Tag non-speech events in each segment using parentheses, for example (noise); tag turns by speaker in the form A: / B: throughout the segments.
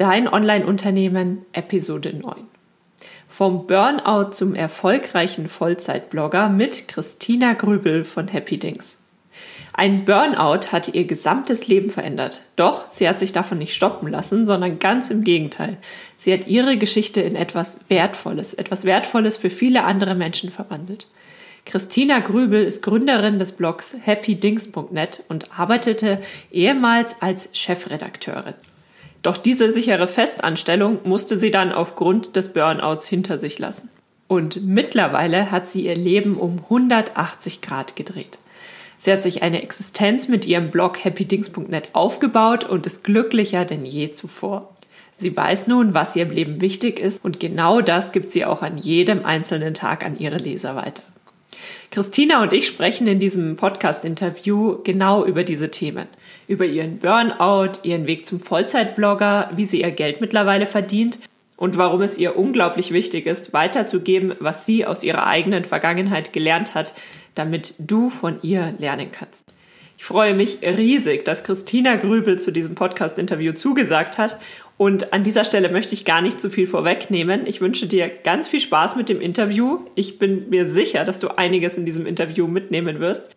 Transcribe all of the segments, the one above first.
A: Dein Online-Unternehmen, Episode 9. Vom Burnout zum erfolgreichen Vollzeitblogger mit Christina Grübel von Happy Dings. Ein Burnout hatte ihr gesamtes Leben verändert. Doch sie hat sich davon nicht stoppen lassen, sondern ganz im Gegenteil. Sie hat ihre Geschichte in etwas Wertvolles, etwas Wertvolles für viele andere Menschen verwandelt. Christina Grübel ist Gründerin des Blogs happydings.net und arbeitete ehemals als Chefredakteurin. Doch diese sichere Festanstellung musste sie dann aufgrund des Burnouts hinter sich lassen. Und mittlerweile hat sie ihr Leben um 180 Grad gedreht. Sie hat sich eine Existenz mit ihrem Blog happydings.net aufgebaut und ist glücklicher denn je zuvor. Sie weiß nun, was ihr im Leben wichtig ist und genau das gibt sie auch an jedem einzelnen Tag an ihre Leser weiter. Christina und ich sprechen in diesem Podcast-Interview genau über diese Themen. Über ihren Burnout, ihren Weg zum Vollzeitblogger, wie sie ihr Geld mittlerweile verdient und warum es ihr unglaublich wichtig ist, weiterzugeben, was sie aus ihrer eigenen Vergangenheit gelernt hat, damit du von ihr lernen kannst. Ich freue mich riesig, dass Christina Grübel zu diesem Podcast-Interview zugesagt hat. Und an dieser Stelle möchte ich gar nicht zu viel vorwegnehmen. Ich wünsche dir ganz viel Spaß mit dem Interview. Ich bin mir sicher, dass du einiges in diesem Interview mitnehmen wirst.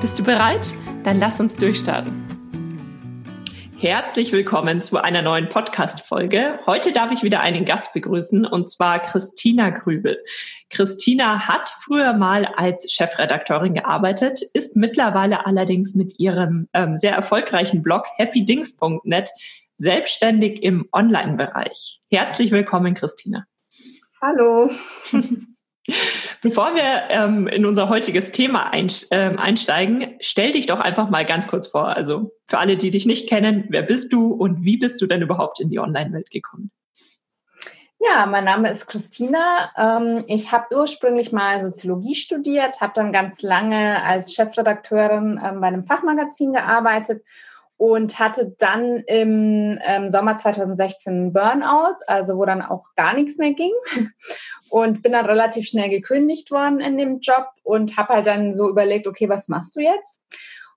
A: Bist du bereit? Dann lass uns durchstarten. Herzlich willkommen zu einer neuen Podcast-Folge. Heute darf ich wieder einen Gast begrüßen und zwar Christina Grübel. Christina hat früher mal als Chefredakteurin gearbeitet, ist mittlerweile allerdings mit ihrem ähm, sehr erfolgreichen Blog happydings.net selbstständig im Online-Bereich. Herzlich willkommen, Christina.
B: Hallo. (laughs)
A: Bevor wir ähm, in unser heutiges Thema ähm, einsteigen, stell dich doch einfach mal ganz kurz vor. Also für alle, die dich nicht kennen, wer bist du und wie bist du denn überhaupt in die Online-Welt gekommen?
B: Ja, mein Name ist Christina. Ähm, ich habe ursprünglich mal Soziologie studiert, habe dann ganz lange als Chefredakteurin ähm, bei einem Fachmagazin gearbeitet und hatte dann im ähm, Sommer 2016 Burnout, also wo dann auch gar nichts mehr ging (laughs) und bin dann relativ schnell gekündigt worden in dem Job und habe halt dann so überlegt, okay, was machst du jetzt?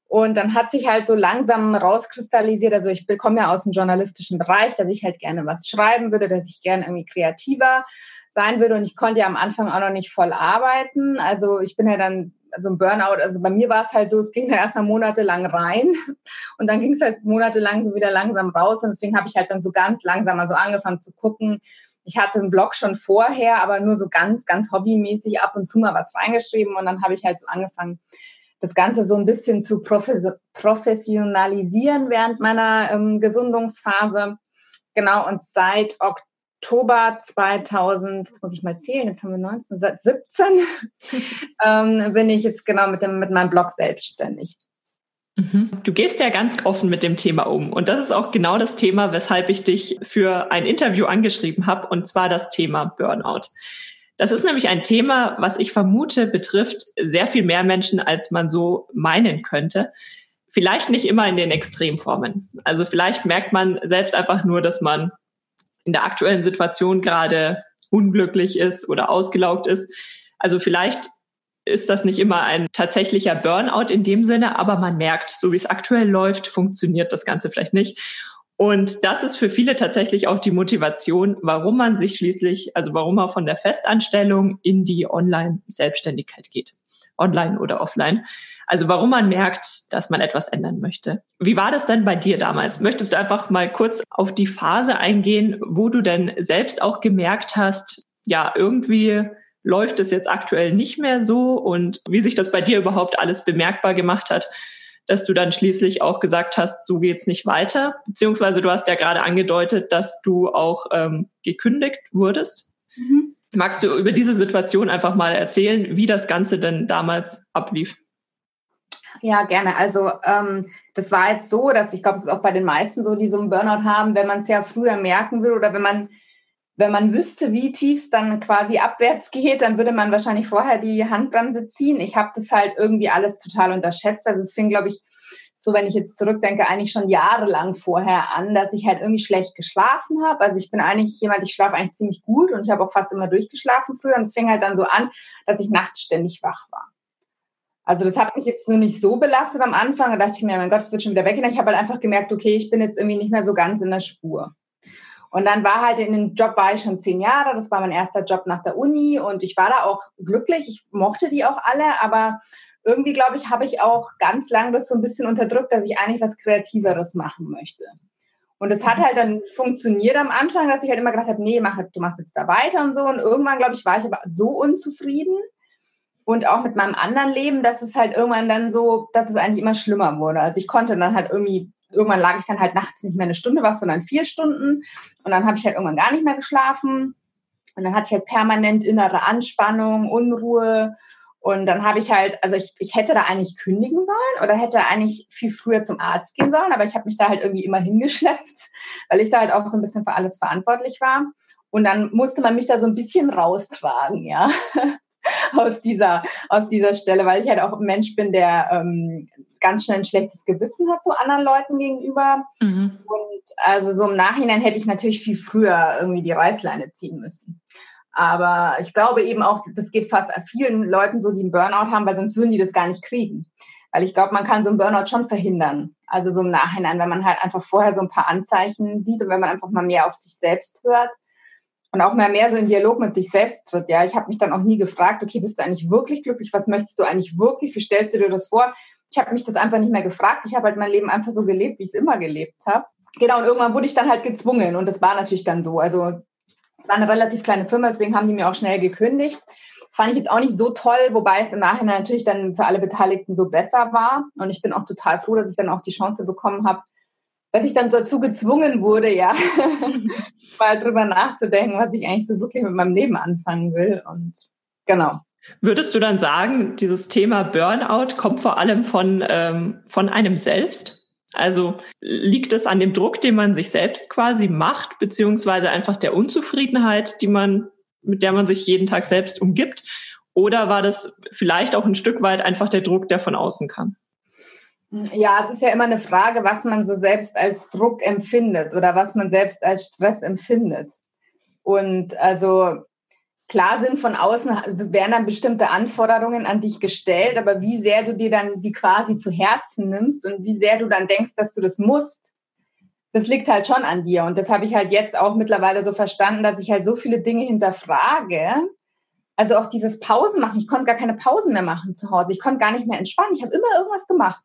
B: Und dann hat sich halt so langsam rauskristallisiert, also ich komme ja aus dem journalistischen Bereich, dass ich halt gerne was schreiben würde, dass ich gerne irgendwie kreativer sein würde und ich konnte ja am Anfang auch noch nicht voll arbeiten. Also ich bin ja dann also ein Burnout, also bei mir war es halt so, es ging da erst mal monatelang rein (laughs) und dann ging es halt monatelang so wieder langsam raus und deswegen habe ich halt dann so ganz langsam also angefangen zu gucken. Ich hatte einen Blog schon vorher, aber nur so ganz, ganz hobbymäßig ab und zu mal was reingeschrieben und dann habe ich halt so angefangen, das Ganze so ein bisschen zu professionalisieren während meiner ähm, Gesundungsphase. Genau, und seit Oktober Oktober 2000, jetzt muss ich mal zählen, jetzt haben wir 19, seit 17, (laughs) ähm, bin ich jetzt genau mit, dem, mit meinem Blog selbstständig.
A: Mhm. Du gehst ja ganz offen mit dem Thema um. Und das ist auch genau das Thema, weshalb ich dich für ein Interview angeschrieben habe, und zwar das Thema Burnout. Das ist nämlich ein Thema, was ich vermute, betrifft sehr viel mehr Menschen, als man so meinen könnte. Vielleicht nicht immer in den Extremformen. Also vielleicht merkt man selbst einfach nur, dass man in der aktuellen Situation gerade unglücklich ist oder ausgelaugt ist. Also vielleicht ist das nicht immer ein tatsächlicher Burnout in dem Sinne, aber man merkt, so wie es aktuell läuft, funktioniert das Ganze vielleicht nicht. Und das ist für viele tatsächlich auch die Motivation, warum man sich schließlich, also warum man von der Festanstellung in die Online-Selbstständigkeit geht. Online oder offline. Also warum man merkt, dass man etwas ändern möchte. Wie war das denn bei dir damals? Möchtest du einfach mal kurz auf die Phase eingehen, wo du denn selbst auch gemerkt hast, ja, irgendwie läuft es jetzt aktuell nicht mehr so und wie sich das bei dir überhaupt alles bemerkbar gemacht hat, dass du dann schließlich auch gesagt hast, so geht's nicht weiter. Beziehungsweise du hast ja gerade angedeutet, dass du auch ähm, gekündigt wurdest. Mhm. Magst du über diese Situation einfach mal erzählen, wie das Ganze denn damals ablief?
B: Ja, gerne. Also ähm, das war jetzt so, dass ich glaube, es ist auch bei den meisten so, die so einen Burnout haben, wenn man es ja früher merken will oder wenn man wenn man wüsste, wie tief es dann quasi abwärts geht, dann würde man wahrscheinlich vorher die Handbremse ziehen. Ich habe das halt irgendwie alles total unterschätzt. Also es fing, glaube ich, so wenn ich jetzt zurückdenke, eigentlich schon jahrelang vorher an, dass ich halt irgendwie schlecht geschlafen habe. Also ich bin eigentlich jemand, ich schlafe eigentlich ziemlich gut und ich habe auch fast immer durchgeschlafen früher. Und es fing halt dann so an, dass ich nachts ständig wach war. Also das hat mich jetzt so nicht so belastet am Anfang. Da dachte ich mir, mein Gott, es wird schon wieder weggehen. Ich habe halt einfach gemerkt, okay, ich bin jetzt irgendwie nicht mehr so ganz in der Spur. Und dann war halt in dem Job war ich schon zehn Jahre. Das war mein erster Job nach der Uni und ich war da auch glücklich. Ich mochte die auch alle, aber irgendwie, glaube ich, habe ich auch ganz lang das so ein bisschen unterdrückt, dass ich eigentlich was Kreativeres machen möchte. Und es hat halt dann funktioniert am Anfang, dass ich halt immer gedacht habe, nee, mach, du machst jetzt da weiter und so. Und irgendwann, glaube ich, war ich aber so unzufrieden und auch mit meinem anderen Leben, dass es halt irgendwann dann so, dass es eigentlich immer schlimmer wurde. Also ich konnte dann halt irgendwie, irgendwann lag ich dann halt nachts nicht mehr eine Stunde wach, sondern vier Stunden. Und dann habe ich halt irgendwann gar nicht mehr geschlafen. Und dann hatte ich halt permanent innere Anspannung, Unruhe. Und dann habe ich halt, also ich, ich hätte da eigentlich kündigen sollen oder hätte eigentlich viel früher zum Arzt gehen sollen, aber ich habe mich da halt irgendwie immer hingeschleppt, (laughs) weil ich da halt auch so ein bisschen für alles verantwortlich war. Und dann musste man mich da so ein bisschen raustragen, ja, (laughs) aus dieser, aus dieser Stelle, weil ich halt auch ein Mensch bin, der ähm, ganz schnell ein schlechtes Gewissen hat so anderen Leuten gegenüber. Mhm. Und also so im Nachhinein hätte ich natürlich viel früher irgendwie die Reißleine ziehen müssen. Aber ich glaube eben auch, das geht fast vielen Leuten so, die einen Burnout haben, weil sonst würden die das gar nicht kriegen. Weil ich glaube, man kann so einen Burnout schon verhindern. Also so im Nachhinein, wenn man halt einfach vorher so ein paar Anzeichen sieht und wenn man einfach mal mehr auf sich selbst hört und auch mal mehr so in Dialog mit sich selbst tritt. Ja, ich habe mich dann auch nie gefragt, okay, bist du eigentlich wirklich glücklich? Was möchtest du eigentlich wirklich? Wie stellst du dir das vor? Ich habe mich das einfach nicht mehr gefragt. Ich habe halt mein Leben einfach so gelebt, wie ich es immer gelebt habe. Genau, und irgendwann wurde ich dann halt gezwungen und das war natürlich dann so. Also es war eine relativ kleine Firma, deswegen haben die mir auch schnell gekündigt. Das fand ich jetzt auch nicht so toll, wobei es im Nachhinein natürlich dann für alle Beteiligten so besser war. Und ich bin auch total froh, dass ich dann auch die Chance bekommen habe, dass ich dann dazu gezwungen wurde, ja, (laughs) mal drüber nachzudenken, was ich eigentlich so wirklich mit meinem Leben anfangen will. Und genau.
A: Würdest du dann sagen, dieses Thema Burnout kommt vor allem von, ähm, von einem selbst? Also liegt es an dem Druck, den man sich selbst quasi macht, beziehungsweise einfach der Unzufriedenheit, die man, mit der man sich jeden Tag selbst umgibt? Oder war das vielleicht auch ein Stück weit einfach der Druck, der von außen kam?
B: Ja, es ist ja immer eine Frage, was man so selbst als Druck empfindet oder was man selbst als Stress empfindet. Und also klar sind von außen, also werden dann bestimmte Anforderungen an dich gestellt, aber wie sehr du dir dann die quasi zu Herzen nimmst und wie sehr du dann denkst, dass du das musst, das liegt halt schon an dir. Und das habe ich halt jetzt auch mittlerweile so verstanden, dass ich halt so viele Dinge hinterfrage. Also auch dieses Pausen machen. Ich konnte gar keine Pausen mehr machen zu Hause. Ich konnte gar nicht mehr entspannen. Ich habe immer irgendwas gemacht.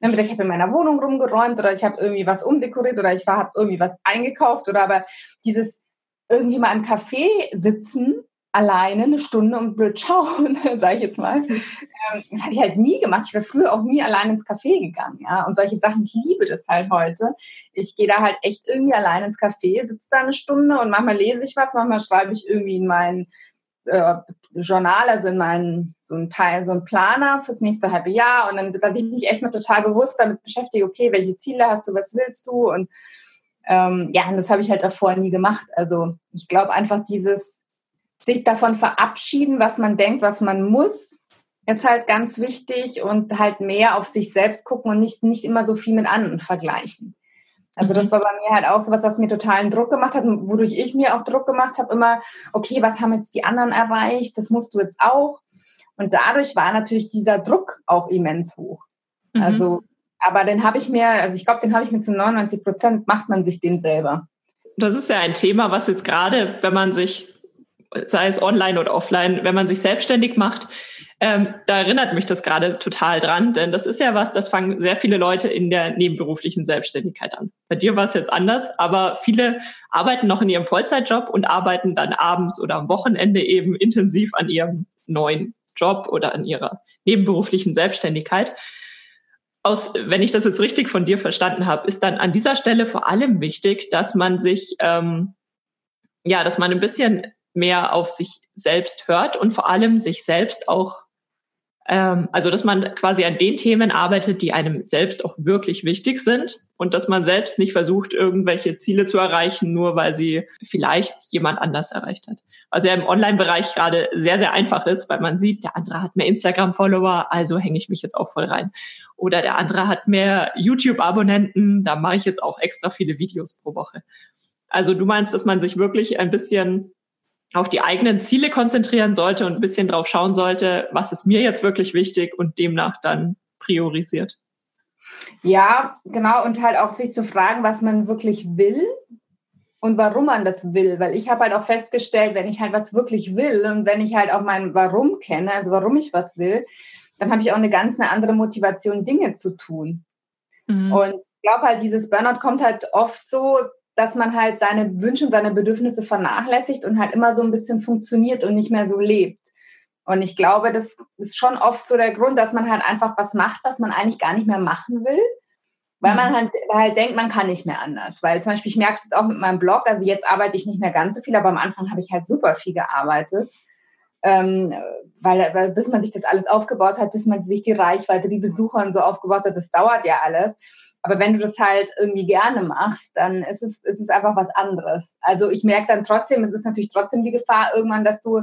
B: Entweder ich habe in meiner Wohnung rumgeräumt oder ich habe irgendwie was umdekoriert oder ich habe irgendwie was eingekauft oder aber dieses irgendwie mal im Café sitzen alleine eine Stunde und blöd schauen, (laughs) sage ich jetzt mal. Ähm, das hatte ich halt nie gemacht. Ich wäre früher auch nie allein ins Café gegangen, ja. Und solche Sachen, ich liebe das halt heute. Ich gehe da halt echt irgendwie allein ins Café, sitze da eine Stunde und manchmal lese ich was, manchmal schreibe ich irgendwie in mein äh, Journal, also in meinen so ein Teil, so ein Planer fürs nächste halbe Jahr und dann, dass ich mich echt mal total bewusst damit beschäftige, okay, welche Ziele hast du, was willst du und ähm, ja, und das habe ich halt davor nie gemacht. Also ich glaube einfach dieses sich davon verabschieden, was man denkt, was man muss, ist halt ganz wichtig und halt mehr auf sich selbst gucken und nicht, nicht immer so viel mit anderen vergleichen. Also das mhm. war bei mir halt auch so was, was mir totalen Druck gemacht hat, wodurch ich mir auch Druck gemacht habe, immer, okay, was haben jetzt die anderen erreicht, das musst du jetzt auch. Und dadurch war natürlich dieser Druck auch immens hoch. Mhm. Also, aber den habe ich mir, also ich glaube, den habe ich mir zu 99 Prozent, macht man sich den selber.
A: Das ist ja ein Thema, was jetzt gerade, wenn man sich sei es online oder offline, wenn man sich selbstständig macht. Ähm, da erinnert mich das gerade total dran, denn das ist ja was, das fangen sehr viele Leute in der nebenberuflichen Selbstständigkeit an. Bei dir war es jetzt anders, aber viele arbeiten noch in ihrem Vollzeitjob und arbeiten dann abends oder am Wochenende eben intensiv an ihrem neuen Job oder an ihrer nebenberuflichen Selbstständigkeit. Aus, wenn ich das jetzt richtig von dir verstanden habe, ist dann an dieser Stelle vor allem wichtig, dass man sich ähm, ja, dass man ein bisschen mehr auf sich selbst hört und vor allem sich selbst auch Ähm, also, dass man quasi an den Themen arbeitet, die einem selbst auch wirklich wichtig sind und dass man selbst nicht versucht, irgendwelche Ziele zu erreichen, nur weil sie vielleicht jemand anders erreicht hat. Was ja im Online-Bereich gerade sehr, sehr einfach ist, weil man sieht, der andere hat mehr Instagram-Follower, also hänge ich mich jetzt auch voll rein. Oder der andere hat mehr YouTube-Abonnenten, da mache ich jetzt auch extra viele Videos pro Woche. Also du meinst, dass man sich wirklich ein bisschen auf die eigenen Ziele konzentrieren sollte und ein bisschen drauf schauen sollte, was ist mir jetzt wirklich wichtig und demnach dann priorisiert.
B: Ja, genau. Und halt auch sich zu fragen, was man wirklich will und warum man das will. Weil ich habe halt auch festgestellt, wenn ich halt was wirklich will und wenn ich halt auch mein Warum kenne, also warum ich was will, dann habe ich auch eine ganz eine andere Motivation, Dinge zu tun. Mhm. Und ich glaube halt, dieses Burnout kommt halt oft so dass man halt seine Wünsche und seine Bedürfnisse vernachlässigt und halt immer so ein bisschen funktioniert und nicht mehr so lebt. Und ich glaube, das ist schon oft so der Grund, dass man halt einfach was macht, was man eigentlich gar nicht mehr machen will, weil man mhm. halt, halt denkt, man kann nicht mehr anders. Weil zum Beispiel, ich merke es jetzt auch mit meinem Blog, also jetzt arbeite ich nicht mehr ganz so viel, aber am Anfang habe ich halt super viel gearbeitet. Ähm, weil, weil bis man sich das alles aufgebaut hat, bis man sich die Reichweite, die Besucher und so aufgebaut hat, das dauert ja alles. Aber wenn du das halt irgendwie gerne machst, dann ist es, ist es einfach was anderes. Also ich merke dann trotzdem, es ist natürlich trotzdem die Gefahr irgendwann, dass du,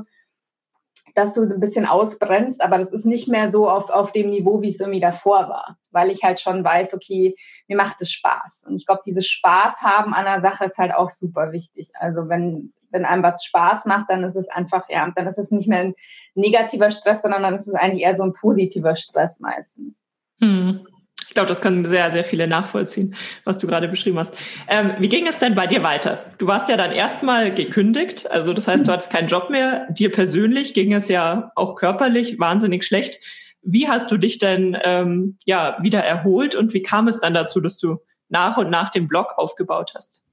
B: dass du ein bisschen ausbrennst, aber das ist nicht mehr so auf, auf dem Niveau, wie es irgendwie davor war. Weil ich halt schon weiß, okay, mir macht es Spaß. Und ich glaube, dieses Spaß haben an der Sache ist halt auch super wichtig. Also wenn, wenn einem was Spaß macht, dann ist es einfach, ja, dann ist es nicht mehr ein negativer Stress, sondern dann ist es eigentlich eher so ein positiver Stress meistens.
A: Hm. Ich glaube, das können sehr, sehr viele nachvollziehen, was du gerade beschrieben hast. Ähm, wie ging es denn bei dir weiter? Du warst ja dann erstmal gekündigt, also das heißt, du hattest keinen Job mehr. Dir persönlich ging es ja auch körperlich wahnsinnig schlecht. Wie hast du dich denn ähm, ja wieder erholt und wie kam es dann dazu, dass du nach und nach den Blog aufgebaut hast?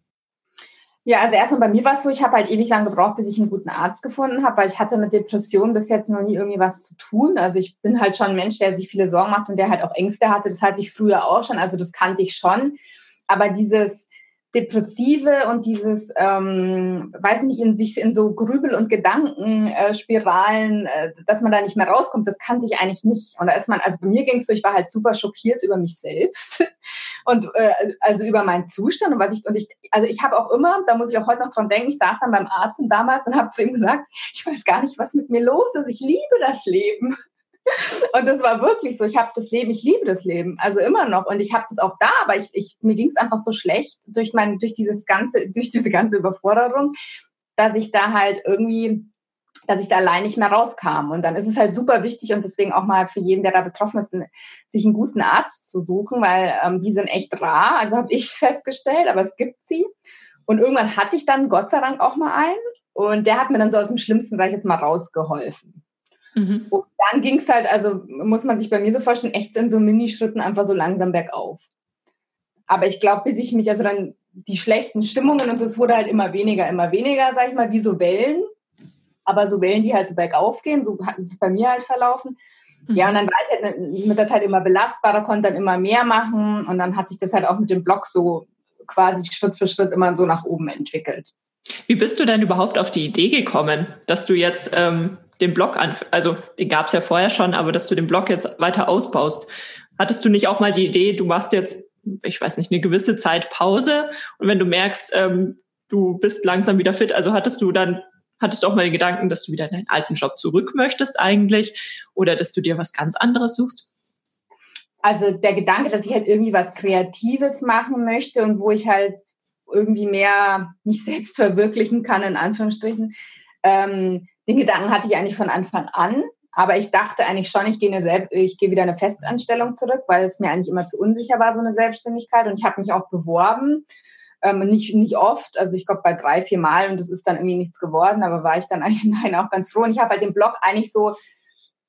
B: Ja, also erstmal bei mir war es so, ich habe halt ewig lang gebraucht, bis ich einen guten Arzt gefunden habe, weil ich hatte mit Depressionen bis jetzt noch nie irgendwie was zu tun. Also ich bin halt schon ein Mensch, der sich viele Sorgen macht und der halt auch Ängste hatte. Das hatte ich früher auch schon, also das kannte ich schon. Aber dieses Depressive und dieses, ähm, weiß nicht, in sich in so Grübel- und Gedankenspiralen, äh, äh, dass man da nicht mehr rauskommt, das kannte ich eigentlich nicht. Und da ist man, also bei mir ging es so, ich war halt super schockiert über mich selbst und äh, also über meinen Zustand und was ich und ich, also ich habe auch immer, da muss ich auch heute noch dran denken, ich saß dann beim Arzt und damals und habe zu ihm gesagt, ich weiß gar nicht, was mit mir los ist, ich liebe das Leben. Und das war wirklich so. Ich habe das Leben, ich liebe das Leben, also immer noch. Und ich habe das auch da, aber ich, ich mir ging es einfach so schlecht durch mein, durch dieses ganze, durch diese ganze Überforderung, dass ich da halt irgendwie, dass ich da allein nicht mehr rauskam. Und dann ist es halt super wichtig und deswegen auch mal für jeden, der da betroffen ist, sich einen guten Arzt zu suchen, weil ähm, die sind echt rar. Also habe ich (laughs) festgestellt, aber es gibt sie. Und irgendwann hatte ich dann Gott sei Dank auch mal einen. Und der hat mir dann so aus dem Schlimmsten, sage ich jetzt mal, rausgeholfen. Mhm. Und dann ging es halt, also muss man sich bei mir so vorstellen, echt in so Minischritten einfach so langsam bergauf. Aber ich glaube, bis ich mich, also dann die schlechten Stimmungen und so, es wurde halt immer weniger, immer weniger, sag ich mal, wie so Wellen. Aber so Wellen, die halt so bergauf gehen, so ist es bei mir halt verlaufen. Mhm. Ja, und dann war ich halt mit der Zeit immer belastbarer, konnte dann immer mehr machen und dann hat sich das halt auch mit dem Blog so quasi Schritt für Schritt immer so nach oben entwickelt.
A: Wie bist du denn überhaupt auf die Idee gekommen, dass du jetzt ähm, den Blog an, also den gab es ja vorher schon, aber dass du den Blog jetzt weiter ausbaust. Hattest du nicht auch mal die Idee, du machst jetzt, ich weiß nicht, eine gewisse Zeit Pause und wenn du merkst, ähm, du bist langsam wieder fit, also hattest du dann, hattest du auch mal den Gedanken, dass du wieder in deinen alten Job zurück möchtest eigentlich oder dass du dir was ganz anderes suchst?
B: Also der Gedanke, dass ich halt irgendwie was Kreatives machen möchte und wo ich halt irgendwie mehr mich selbst verwirklichen kann, in Anführungsstrichen, ähm, den Gedanken hatte ich eigentlich von Anfang an. Aber ich dachte eigentlich schon, ich gehe, eine ich gehe wieder eine Festanstellung zurück, weil es mir eigentlich immer zu unsicher war, so eine Selbstständigkeit. Und ich habe mich auch beworben. Ähm, nicht, nicht oft, also ich glaube bei drei, vier Mal und das ist dann irgendwie nichts geworden, aber war ich dann (laughs) eigentlich auch ganz froh. Und ich habe halt den Blog eigentlich so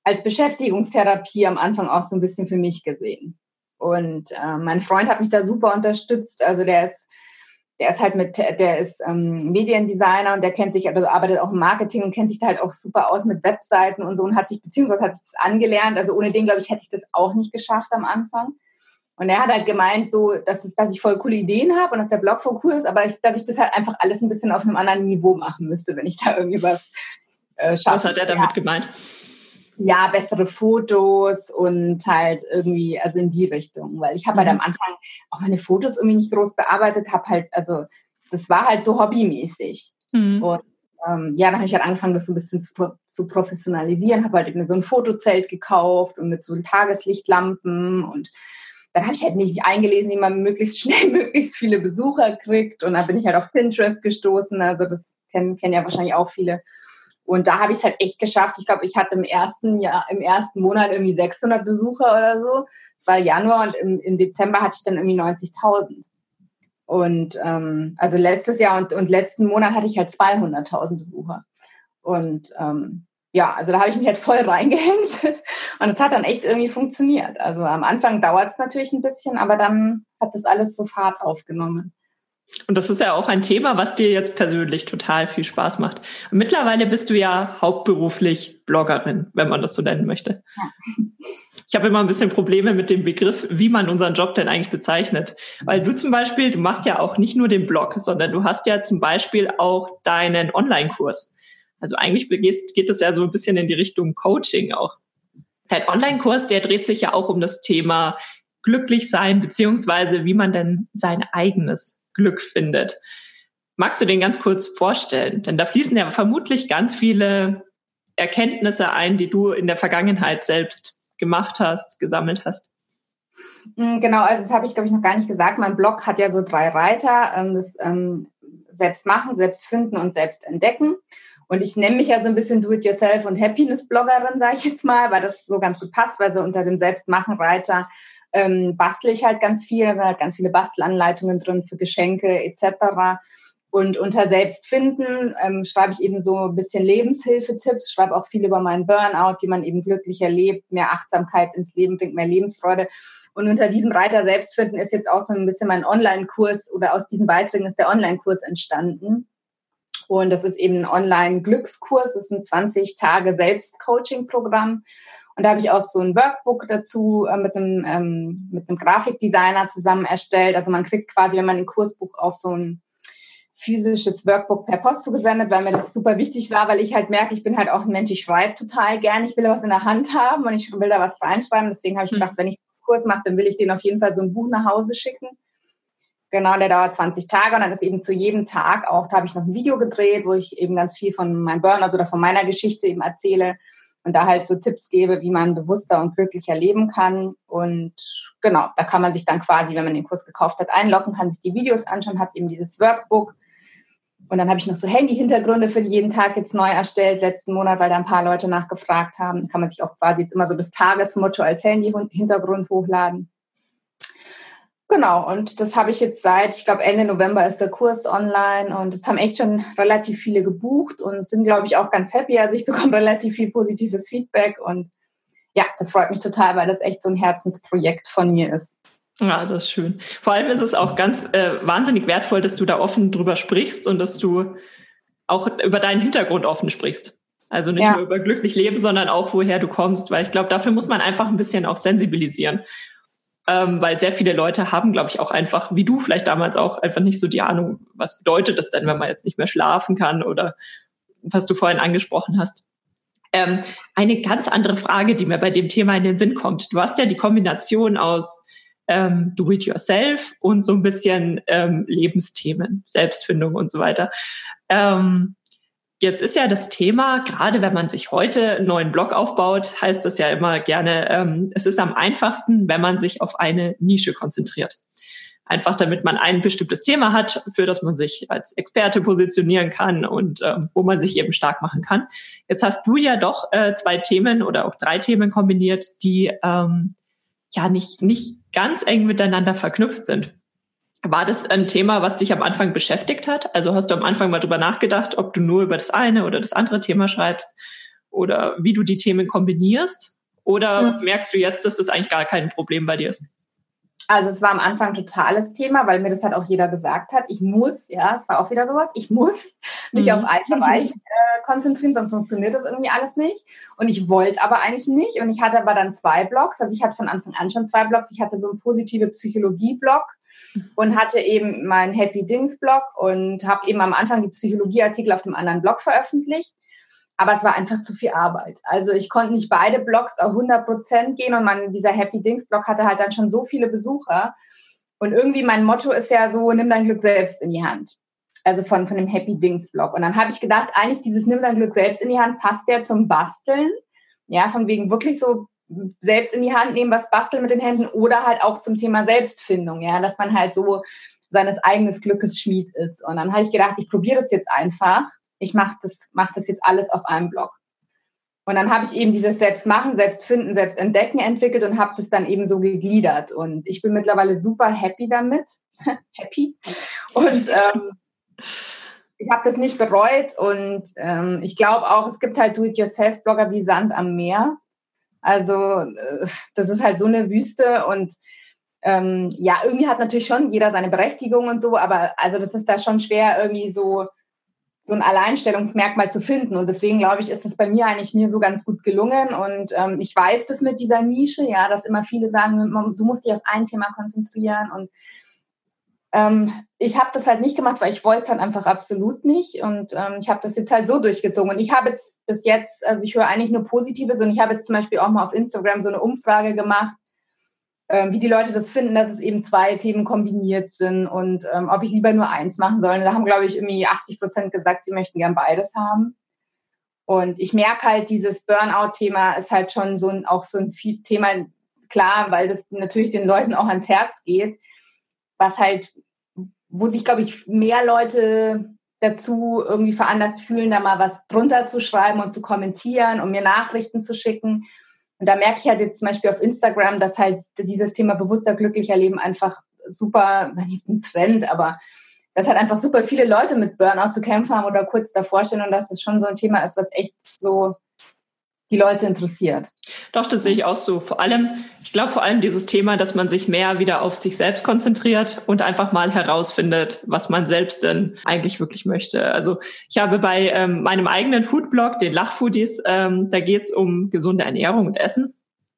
B: als Beschäftigungstherapie am Anfang auch so ein bisschen für mich gesehen. Und äh, mein Freund hat mich da super unterstützt. Also der ist der ist halt mit, der ist ähm, Mediendesigner und der kennt sich, also arbeitet auch im Marketing und kennt sich da halt auch super aus mit Webseiten und so und hat sich, beziehungsweise hat sich das angelernt. Also ohne den, glaube ich, hätte ich das auch nicht geschafft am Anfang. Und er hat halt gemeint, so, dass, es, dass ich voll coole Ideen habe und dass der Blog voll cool ist, aber ich, dass ich das halt einfach alles ein bisschen auf einem anderen Niveau machen müsste, wenn ich da irgendwie was äh, schaffe.
A: Was hat er damit ja. gemeint?
B: ja, bessere Fotos und halt irgendwie, also in die Richtung. Weil ich habe halt mhm. halt am Anfang auch meine Fotos irgendwie nicht groß bearbeitet, habe halt, also das war halt so hobbymäßig. Mhm. Und ähm, ja, dann habe ich halt angefangen, das so ein bisschen zu, zu professionalisieren, habe halt mir so ein Fotozelt gekauft und mit so Tageslichtlampen und dann habe ich halt mich eingelesen, wie man möglichst (laughs) schnell möglichst viele Besucher kriegt und dann bin ich halt auf Pinterest gestoßen, also das kennen, kennen ja wahrscheinlich auch viele und da habe ich es halt echt geschafft. Ich glaube, ich hatte im ersten Jahr, im ersten Monat irgendwie 600 Besucher oder so. Es war Januar und im, im Dezember hatte ich dann irgendwie 90.000. Und ähm, also letztes Jahr und, und letzten Monat hatte ich halt 200.000 Besucher. Und ähm, ja, also da habe ich mich halt voll (laughs) reingehängt und es hat dann echt irgendwie funktioniert. Also am Anfang dauert es natürlich ein bisschen, aber dann hat das alles so Fahrt aufgenommen.
A: Und das ist ja auch ein Thema, was dir jetzt persönlich total viel Spaß macht. Und mittlerweile bist du ja hauptberuflich Bloggerin, wenn man das so nennen möchte. Ja. Ich habe immer ein bisschen Probleme mit dem Begriff, wie man unseren Job denn eigentlich bezeichnet. Weil du zum Beispiel, du machst ja auch nicht nur den Blog, sondern du hast ja zum Beispiel auch deinen Online-Kurs. Also eigentlich geht es ja so ein bisschen in die Richtung Coaching auch. Der Online-Kurs, der dreht sich ja auch um das Thema glücklich sein, beziehungsweise wie man denn sein eigenes Glück findet. Magst du den ganz kurz vorstellen? Denn da fließen ja vermutlich ganz viele Erkenntnisse ein, die du in der Vergangenheit selbst gemacht hast, gesammelt hast.
B: Mm, genau, also das habe ich, glaube ich, noch gar nicht gesagt. Mein Blog hat ja so drei Reiter. Ähm, das ähm, Selbst machen, selbst finden und selbst entdecken. Und ich nenne mich ja so ein bisschen Do-it-yourself und Happiness-Bloggerin, sage ich jetzt mal, weil das so ganz gut passt, weil so unter dem Selbstmachen-Reiter ähm, bastle ich halt ganz viel, da sind halt ganz viele Bastelanleitungen drin für Geschenke etc. Und unter Selbstfinden ähm, schreibe ich eben so ein bisschen Lebenshilfetipps, schreibe auch viel über meinen Burnout, wie man eben glücklicher lebt, mehr Achtsamkeit ins Leben bringt, mehr Lebensfreude. Und unter diesem Reiter Selbstfinden ist jetzt auch so ein bisschen mein Online-Kurs oder aus diesen Beiträgen ist der Online-Kurs entstanden. Und das ist eben ein Online-Glückskurs, das ist ein 20 Tage Selbstcoaching-Programm. Und da habe ich auch so ein Workbook dazu äh, mit, einem, ähm, mit einem Grafikdesigner zusammen erstellt. Also man kriegt quasi, wenn man ein Kursbuch auch so ein physisches Workbook per Post zugesendet, weil mir das super wichtig war, weil ich halt merke, ich bin halt auch ein Mensch, ich schreibe total gern, ich will was in der Hand haben und ich will da was reinschreiben. Deswegen habe ich hm. gedacht, wenn ich einen Kurs mache, dann will ich den auf jeden Fall so ein Buch nach Hause schicken. Genau, der dauert 20 Tage und dann ist eben zu jedem Tag auch, da habe ich noch ein Video gedreht, wo ich eben ganz viel von meinem Burnout oder von meiner Geschichte eben erzähle und da halt so Tipps gebe, wie man bewusster und glücklicher leben kann. Und genau, da kann man sich dann quasi, wenn man den Kurs gekauft hat, einloggen, kann sich die Videos anschauen, hat eben dieses Workbook. Und dann habe ich noch so Handy-Hintergründe für jeden Tag jetzt neu erstellt, letzten Monat, weil da ein paar Leute nachgefragt haben. Da kann man sich auch quasi jetzt immer so das Tagesmotto als Handy-Hintergrund hochladen. Genau, und das habe ich jetzt seit, ich glaube, Ende November ist der Kurs online und es haben echt schon relativ viele gebucht und sind, glaube ich, auch ganz happy. Also ich (laughs) bekomme relativ viel positives Feedback und ja, das freut mich total, weil das echt so ein Herzensprojekt von mir ist.
A: Ja, das ist schön. Vor allem ist es auch ganz äh, wahnsinnig wertvoll, dass du da offen drüber sprichst und dass du auch über deinen Hintergrund offen sprichst. Also nicht ja. nur über glücklich leben, sondern auch woher du kommst, weil ich glaube, dafür muss man einfach ein bisschen auch sensibilisieren ähm, weil sehr viele Leute haben, glaube ich, auch einfach, wie du vielleicht damals auch, einfach nicht so die Ahnung, was bedeutet das denn, wenn man jetzt nicht mehr schlafen kann oder was du vorhin angesprochen hast. Ähm, eine ganz andere Frage, die mir bei dem Thema in den Sinn kommt. Du hast ja die Kombination aus ähm, Do-it-yourself und so ein bisschen ähm, Lebensthemen, Selbstfindung und so weiter. Ähm, Jetzt ist ja das Thema, gerade wenn man sich heute einen neuen Blog aufbaut, heißt das ja immer gerne, ähm, es ist am einfachsten, wenn man sich auf eine Nische konzentriert. Einfach damit man ein bestimmtes Thema hat, für das man sich als Experte positionieren kann und ähm, wo man sich eben stark machen kann. Jetzt hast du ja doch äh, zwei Themen oder auch drei Themen kombiniert, die ähm, ja nicht, nicht ganz eng miteinander verknüpft sind. War das ein Thema, was dich am Anfang beschäftigt hat? Also hast du am Anfang mal drüber nachgedacht, ob du nur über das eine oder das andere Thema schreibst oder wie du die Themen kombinierst? Oder mhm. merkst du jetzt, dass das eigentlich gar kein Problem bei dir ist?
B: Also es war am Anfang totales Thema, weil mir das halt auch jeder gesagt hat. Ich muss, ja, es war auch wieder sowas, ich muss mich mhm. auf einen Bereich (laughs) äh, konzentrieren, sonst funktioniert das irgendwie alles nicht. Und ich wollte aber eigentlich nicht. Und ich hatte aber dann zwei Blogs. Also ich hatte von Anfang an schon zwei Blogs. Ich hatte so einen positive Psychologie-Blog und hatte eben meinen Happy Dings Blog und habe eben am Anfang die Psychologieartikel auf dem anderen Blog veröffentlicht. aber es war einfach zu viel Arbeit. Also ich konnte nicht beide Blogs auf 100 Prozent gehen und man, dieser Happy Dings Blog hatte halt dann schon so viele Besucher. Und irgendwie mein Motto ist ja so, nimm dein Glück selbst in die Hand. Also von, von dem Happy Dings Blog. Und dann habe ich gedacht, eigentlich dieses nimm dein Glück selbst in die Hand passt ja zum Basteln. Ja, von wegen wirklich so selbst in die Hand nehmen, was basteln mit den Händen oder halt auch zum Thema Selbstfindung. Ja, dass man halt so seines eigenen Glückes Schmied ist. Und dann habe ich gedacht, ich probiere das jetzt einfach ich mache das, mach das jetzt alles auf einem Blog. Und dann habe ich eben dieses Selbstmachen, Selbstfinden, Selbstentdecken entwickelt und habe das dann eben so gegliedert. Und ich bin mittlerweile super happy damit. (laughs) happy. Und ähm, ich habe das nicht bereut. Und ähm, ich glaube auch, es gibt halt Do-it-yourself-Blogger wie Sand am Meer. Also äh, das ist halt so eine Wüste und ähm, ja, irgendwie hat natürlich schon jeder seine Berechtigung und so, aber also das ist da schon schwer, irgendwie so so ein Alleinstellungsmerkmal zu finden. Und deswegen glaube ich, ist es bei mir eigentlich mir so ganz gut gelungen. Und ähm, ich weiß das mit dieser Nische, ja, dass immer viele sagen, du musst dich auf ein Thema konzentrieren. Und ähm, ich habe das halt nicht gemacht, weil ich wollte es halt einfach absolut nicht. Und ähm, ich habe das jetzt halt so durchgezogen. Und ich habe jetzt bis jetzt, also ich höre eigentlich nur Positives. Und ich habe jetzt zum Beispiel auch mal auf Instagram so eine Umfrage gemacht, ähm, wie die Leute das finden, dass es eben zwei Themen kombiniert sind und ähm, ob ich lieber nur eins machen soll. Und da haben, glaube ich, irgendwie 80 Prozent gesagt, sie möchten gern beides haben. Und ich merke halt, dieses Burnout-Thema ist halt schon so ein, auch so ein Thema, klar, weil das natürlich den Leuten auch ans Herz geht, was halt, wo sich, glaube ich, mehr Leute dazu irgendwie veranlasst fühlen, da mal was drunter zu schreiben und zu kommentieren und mir Nachrichten zu schicken. Und da merke ich halt jetzt zum Beispiel auf Instagram, dass halt dieses Thema bewusster, glücklicher Leben einfach super, (laughs) ein Trend, aber dass halt einfach super viele Leute mit Burnout zu kämpfen haben oder kurz davor stehen und dass es schon so ein Thema ist, was echt so die Leute interessiert.
A: Doch, das sehe ich auch so. Vor allem, ich glaube vor allem dieses Thema, dass man sich mehr wieder auf sich selbst konzentriert und einfach mal herausfindet, was man selbst denn eigentlich wirklich möchte. Also ich habe bei ähm, meinem eigenen Foodblog, den Lachfoodies, ähm, da geht es um gesunde Ernährung und Essen.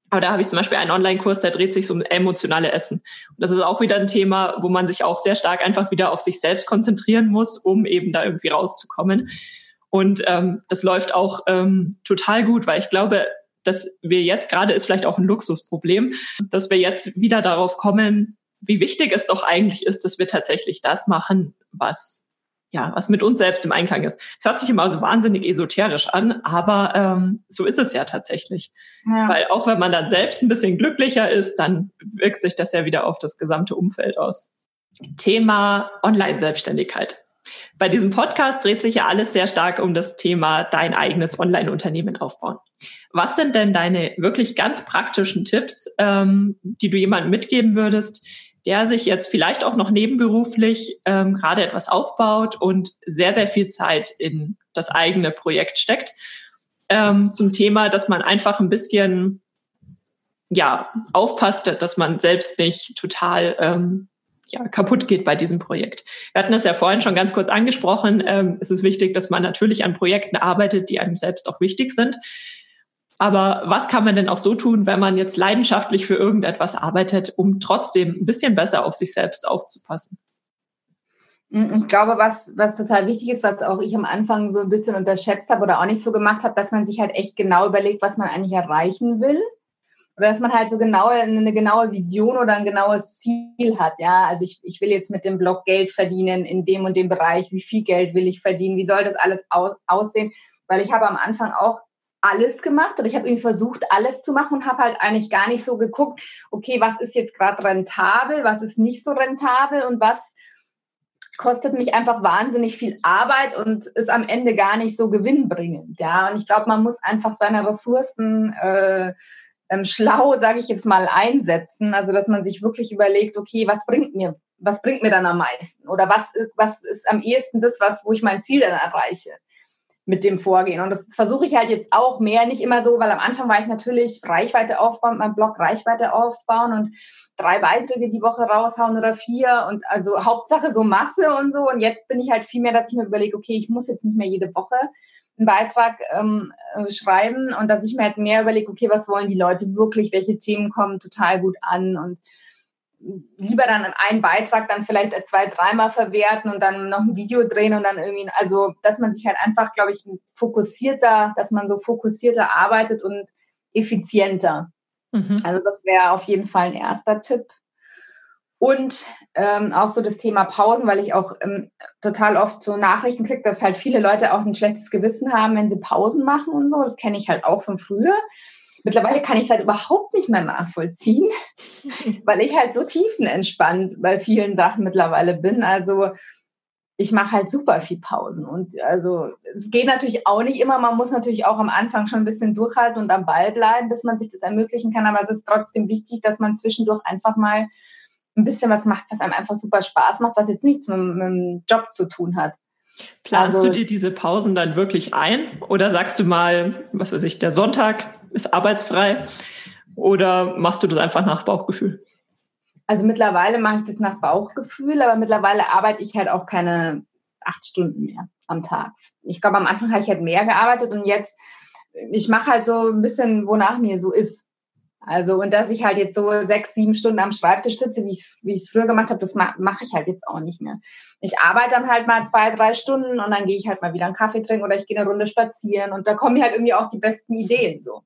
A: Aber da habe ich zum Beispiel einen Online-Kurs, der dreht sich um emotionale Essen. Und das ist auch wieder ein Thema, wo man sich auch sehr stark einfach wieder auf sich selbst konzentrieren muss, um eben da irgendwie rauszukommen. Und ähm, das läuft auch ähm, total gut, weil ich glaube, dass wir jetzt gerade ist vielleicht auch ein Luxusproblem, dass wir jetzt wieder darauf kommen, wie wichtig es doch eigentlich ist, dass wir tatsächlich das machen, was ja, was mit uns selbst im Einklang ist. Es hört sich immer so wahnsinnig esoterisch an, aber ähm, so ist es ja tatsächlich. Ja. Weil auch wenn man dann selbst ein bisschen glücklicher ist, dann wirkt sich das ja wieder auf das gesamte Umfeld aus. Thema Online-Selbstständigkeit. Bei diesem Podcast dreht sich ja alles sehr stark um das Thema dein eigenes Online-Unternehmen aufbauen. Was sind denn deine wirklich ganz praktischen Tipps, ähm, die du jemandem mitgeben würdest, der sich jetzt vielleicht auch noch nebenberuflich ähm, gerade etwas aufbaut und sehr, sehr viel Zeit in das eigene Projekt steckt, ähm, zum Thema, dass man einfach ein bisschen ja aufpasst, dass man selbst nicht total ähm, ja, kaputt geht bei diesem Projekt. Wir hatten das ja vorhin schon ganz kurz angesprochen. Ähm, es ist wichtig, dass man natürlich an Projekten arbeitet, die einem selbst auch wichtig sind. Aber was kann man denn auch so tun, wenn man jetzt leidenschaftlich für irgendetwas arbeitet, um trotzdem ein bisschen besser auf sich selbst aufzupassen?
B: Ich glaube, was, was total wichtig ist, was auch ich am Anfang so ein bisschen unterschätzt habe oder auch nicht so gemacht habe, dass man sich halt echt genau überlegt, was man eigentlich erreichen will dass man halt so genaue, eine genaue Vision oder ein genaues Ziel hat. Ja, also ich, ich will jetzt mit dem Blog Geld verdienen in dem und dem Bereich. Wie viel Geld will ich verdienen? Wie soll das alles aus, aussehen? Weil ich habe am Anfang auch alles gemacht oder ich habe irgendwie versucht, alles zu machen und habe halt eigentlich gar nicht so geguckt, okay, was ist jetzt gerade rentabel, was ist nicht so rentabel und was kostet mich einfach wahnsinnig viel Arbeit und ist am Ende gar nicht so gewinnbringend. Ja, und ich glaube, man muss einfach seine Ressourcen äh, ähm, schlau, sage ich jetzt mal, einsetzen. Also dass man sich wirklich überlegt, okay, was bringt mir, was bringt mir dann am meisten? Oder was, was ist am ehesten das, was, wo ich mein Ziel dann erreiche mit dem Vorgehen? Und das versuche ich halt jetzt auch mehr, nicht immer so, weil am Anfang war ich natürlich Reichweite aufbauen, mein Blog Reichweite aufbauen und drei Beiträge die Woche raushauen oder vier und also Hauptsache so Masse und so. Und jetzt bin ich halt viel mehr, dass ich mir überlege, okay, ich muss jetzt nicht mehr jede Woche einen Beitrag ähm, äh, schreiben und dass ich mir halt mehr überlege, okay, was wollen die Leute wirklich, welche Themen kommen total gut an und lieber dann einen Beitrag dann vielleicht zwei, dreimal verwerten und dann noch ein Video drehen und dann irgendwie, also dass man sich halt einfach, glaube ich, fokussierter, dass man so fokussierter arbeitet und effizienter. Mhm. Also das wäre auf jeden Fall ein erster Tipp. Und ähm, auch so das Thema Pausen, weil ich auch ähm, total oft so Nachrichten kriege, dass halt viele Leute auch ein schlechtes Gewissen haben, wenn sie Pausen machen und so. Das kenne ich halt auch von früher. Mittlerweile kann ich es halt überhaupt nicht mehr nachvollziehen, (laughs) weil ich halt so tiefenentspannt bei vielen Sachen mittlerweile bin. Also ich mache halt super viel Pausen. Und also es geht natürlich auch nicht immer. Man muss natürlich auch am Anfang schon ein bisschen durchhalten und am Ball bleiben, bis man sich das ermöglichen kann. Aber es ist trotzdem wichtig, dass man zwischendurch einfach mal ein bisschen was macht, was einem einfach super Spaß macht, was jetzt nichts mit, mit dem Job zu tun hat.
A: Planst also, du dir diese Pausen dann wirklich ein? Oder sagst du mal, was weiß ich, der Sonntag ist arbeitsfrei? Oder machst du das einfach nach Bauchgefühl?
B: Also mittlerweile mache ich das nach Bauchgefühl, aber mittlerweile arbeite ich halt auch keine acht Stunden mehr am Tag. Ich glaube, am Anfang habe ich halt mehr gearbeitet und jetzt, ich mache halt so ein bisschen, wonach mir so ist. Also, und dass ich halt jetzt so sechs, sieben Stunden am Schreibtisch sitze, wie ich wie es früher gemacht habe, das mache ich halt jetzt auch nicht mehr. Ich arbeite dann halt mal zwei, drei Stunden und dann gehe ich halt mal wieder einen Kaffee trinken oder ich gehe eine Runde spazieren und da kommen mir halt irgendwie auch die besten Ideen so.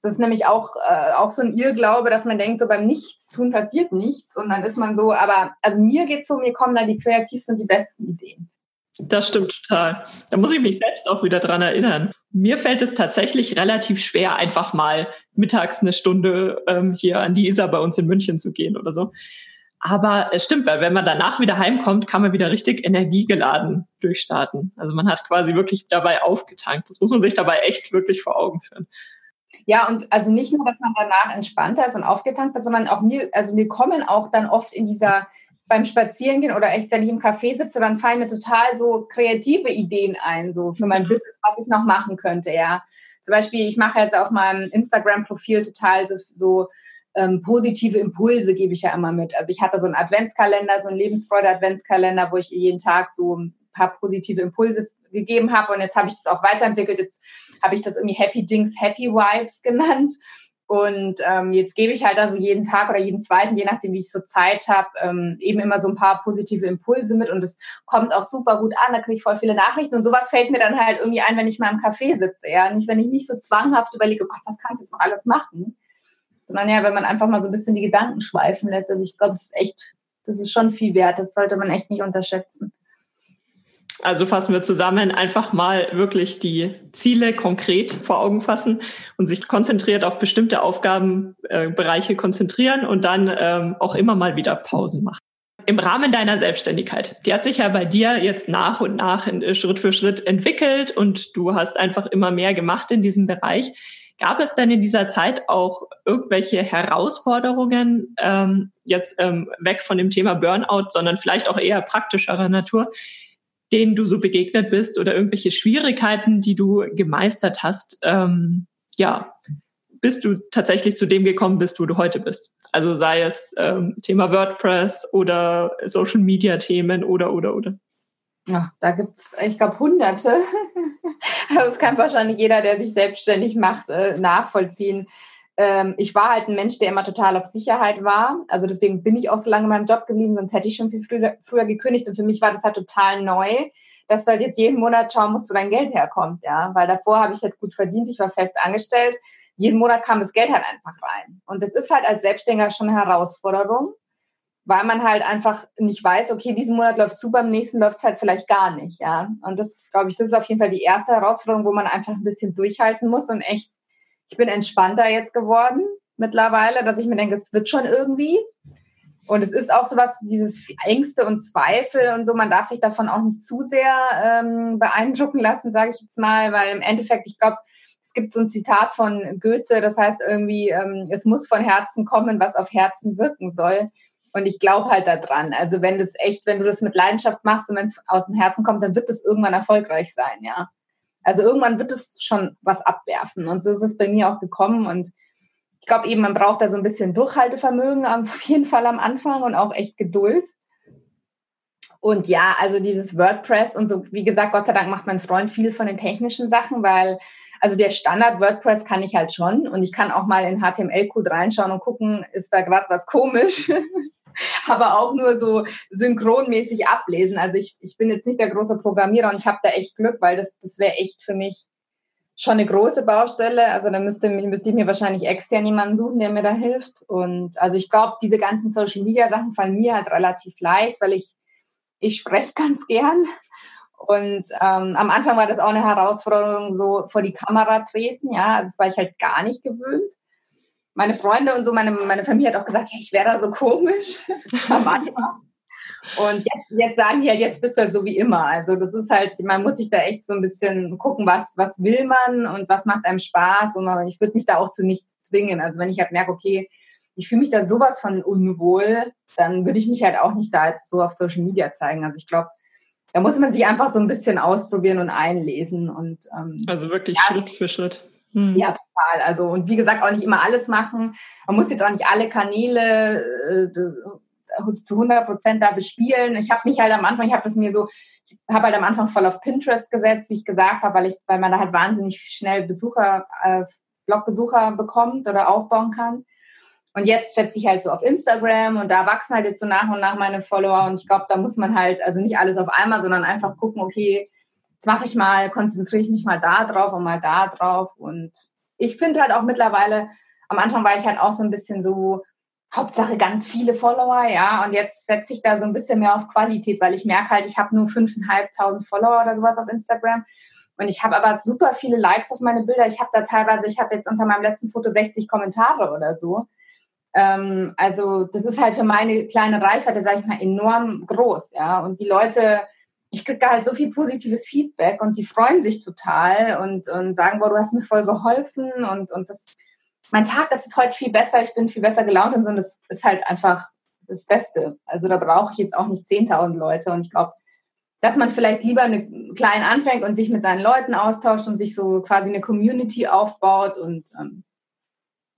B: Das ist nämlich auch, äh, auch so ein Irrglaube, dass man denkt, so beim Nichtstun passiert nichts und dann ist man so, aber also mir geht's so, mir kommen dann die kreativsten und die besten Ideen.
A: Das stimmt total. Da muss ich mich selbst auch wieder dran erinnern. Mir fällt es tatsächlich relativ schwer, einfach mal mittags eine Stunde ähm, hier an die Isar bei uns in München zu gehen oder so. Aber es stimmt, weil wenn man danach wieder heimkommt, kann man wieder richtig energiegeladen durchstarten. Also man hat quasi wirklich dabei aufgetankt. Das muss man sich dabei echt wirklich vor Augen führen.
B: Ja, und also nicht nur, dass man danach entspannter ist und aufgetankt wird, sondern auch mir, also mir kommen auch dann oft in dieser beim Spazierengehen oder echt, wenn ich im Café sitze, dann fallen mir total so kreative Ideen ein, so für mein mhm. Business, was ich noch machen könnte, ja. Zum Beispiel, ich mache jetzt auf meinem Instagram-Profil total so, so ähm, positive Impulse gebe ich ja immer mit. Also ich hatte so einen Adventskalender, so einen Lebensfreude-Adventskalender, wo ich jeden Tag so ein paar positive Impulse gegeben habe und jetzt habe ich das auch weiterentwickelt. Jetzt habe ich das irgendwie Happy Dings, Happy Vibes genannt. Und ähm, jetzt gebe ich halt also jeden Tag oder jeden zweiten, je nachdem, wie ich so Zeit habe, ähm, eben immer so ein paar positive Impulse mit und es kommt auch super gut an, da kriege ich voll viele Nachrichten und sowas fällt mir dann halt irgendwie ein, wenn ich mal im Café sitze, ja. Nicht, wenn ich nicht so zwanghaft überlege, Gott, was kannst du jetzt noch alles machen? Sondern ja, wenn man einfach mal so ein bisschen die Gedanken schweifen lässt. Also ich glaube, das ist echt, das ist schon viel wert, das sollte man echt nicht unterschätzen.
A: Also fassen wir zusammen, einfach mal wirklich die Ziele konkret vor Augen fassen und sich konzentriert auf bestimmte Aufgabenbereiche äh, konzentrieren und dann ähm, auch immer mal wieder Pausen machen. Im Rahmen deiner Selbstständigkeit, die hat sich ja bei dir jetzt nach und nach in, äh, Schritt für Schritt entwickelt und du hast einfach immer mehr gemacht in diesem Bereich. Gab es denn in dieser Zeit auch irgendwelche Herausforderungen, ähm, jetzt ähm, weg von dem Thema Burnout, sondern vielleicht auch eher praktischerer Natur, denen du so begegnet bist oder irgendwelche Schwierigkeiten, die du gemeistert hast, ähm, ja, bis du tatsächlich zu dem gekommen bist, wo du heute bist. Also sei es ähm, Thema WordPress oder Social Media Themen oder oder oder.
B: Ja, da gibt's, ich glaube, hunderte. (laughs) das kann wahrscheinlich jeder, der sich selbstständig macht, äh, nachvollziehen ähm, ich war halt ein Mensch, der immer total auf Sicherheit war. Also deswegen bin ich auch so lange in meinem Job geblieben, sonst hätte ich schon viel früher, früher gekündigt. Und für mich war das halt total neu, dass du halt jetzt jeden Monat schauen musst, wo dein Geld herkommt, ja. Weil davor habe ich halt gut verdient, ich war fest angestellt. Jeden Monat kam das Geld halt einfach rein. Und das ist halt als Selbstständiger schon eine Herausforderung, weil man halt einfach nicht weiß, okay, diesen Monat läuft zu, beim nächsten läuft es halt vielleicht gar nicht, ja. Und das, glaube ich, das ist auf jeden Fall die erste Herausforderung, wo man einfach ein bisschen durchhalten muss und echt ich bin entspannter jetzt geworden mittlerweile, dass ich mir denke, es wird schon irgendwie. Und es ist auch sowas, dieses Ängste und Zweifel und so, man darf sich davon auch nicht zu sehr ähm, beeindrucken lassen, sage ich jetzt mal, weil im Endeffekt, ich glaube, es gibt so ein Zitat von Goethe, das heißt irgendwie, ähm, es muss von Herzen kommen, was auf Herzen wirken soll. Und ich glaube halt daran. Also wenn das echt, wenn du das mit Leidenschaft machst und wenn es aus dem Herzen kommt, dann wird es irgendwann erfolgreich sein, ja. Also irgendwann wird es schon was abwerfen. Und so ist es bei mir auch gekommen. Und ich glaube eben, man braucht da so ein bisschen Durchhaltevermögen (laughs) auf jeden Fall am Anfang und auch echt Geduld. Und ja, also dieses WordPress und so, wie gesagt, Gott sei Dank macht mein Freund viel von den technischen Sachen, weil also der Standard WordPress kann ich halt schon und ich kann auch mal in HTML-Code reinschauen und gucken, ist da gerade was komisch. (laughs) (laughs) aber auch nur so synchronmäßig ablesen. Also ich, ich bin jetzt nicht der große Programmierer und ich habe da echt Glück, weil das, das wäre echt für mich schon eine große Baustelle. Also da müsste, müsste ich mir wahrscheinlich extern jemanden suchen, der mir da hilft. Und also ich glaube, diese ganzen Social Media Sachen fallen mir halt relativ leicht, weil ich, ich spreche (laughs) ganz gern. Und ähm, am Anfang war das auch eine Herausforderung, so vor die Kamera treten, ja, also das war ich halt gar nicht gewöhnt. Meine Freunde und so, meine, meine Familie hat auch gesagt, ja, ich wäre da so komisch (laughs) am Anfang. Und jetzt, jetzt sagen die halt, jetzt bist du halt so wie immer. Also das ist halt, man muss sich da echt so ein bisschen gucken, was, was will man und was macht einem Spaß. Und ich würde mich da auch zu nichts zwingen. Also wenn ich halt merke, okay, ich fühle mich da sowas von unwohl, dann würde ich mich halt auch nicht da jetzt so auf Social Media zeigen. Also ich glaube, da muss man sich einfach so ein bisschen ausprobieren und einlesen. Und,
A: ähm, also wirklich ja, Schritt für Schritt.
B: Hm. Ja, total. Also und wie gesagt, auch nicht immer alles machen. Man muss jetzt auch nicht alle Kanäle äh, zu 100 Prozent da bespielen. Ich habe mich halt am Anfang, ich habe das mir so, ich habe halt am Anfang voll auf Pinterest gesetzt, wie ich gesagt habe, weil weil man da halt wahnsinnig schnell Besucher, äh, Blogbesucher bekommt oder aufbauen kann. Und jetzt setze ich halt so auf Instagram und da wachsen halt jetzt so nach und nach meine Follower. Und ich glaube, da muss man halt, also nicht alles auf einmal, sondern einfach gucken, okay, jetzt mache ich mal, konzentriere ich mich mal da drauf und mal da drauf. Und ich finde halt auch mittlerweile, am Anfang war ich halt auch so ein bisschen so, Hauptsache ganz viele Follower, ja. Und jetzt setze ich da so ein bisschen mehr auf Qualität, weil ich merke halt, ich habe nur 5.500 Follower oder sowas auf Instagram. Und ich habe aber super viele Likes auf meine Bilder. Ich habe da teilweise, ich habe jetzt unter meinem letzten Foto 60 Kommentare oder so. Ähm, also das ist halt für meine kleine Reichweite, sage ich mal, enorm groß, ja. Und die Leute, ich kriege halt so viel positives Feedback und die freuen sich total und, und sagen, boah, du hast mir voll geholfen und, und das mein Tag ist heute viel besser, ich bin viel besser gelaunt und so. Und das ist halt einfach das Beste. Also da brauche ich jetzt auch nicht 10.000 Leute. Und ich glaube, dass man vielleicht lieber eine, klein anfängt und sich mit seinen Leuten austauscht und sich so quasi eine Community aufbaut. Und ähm,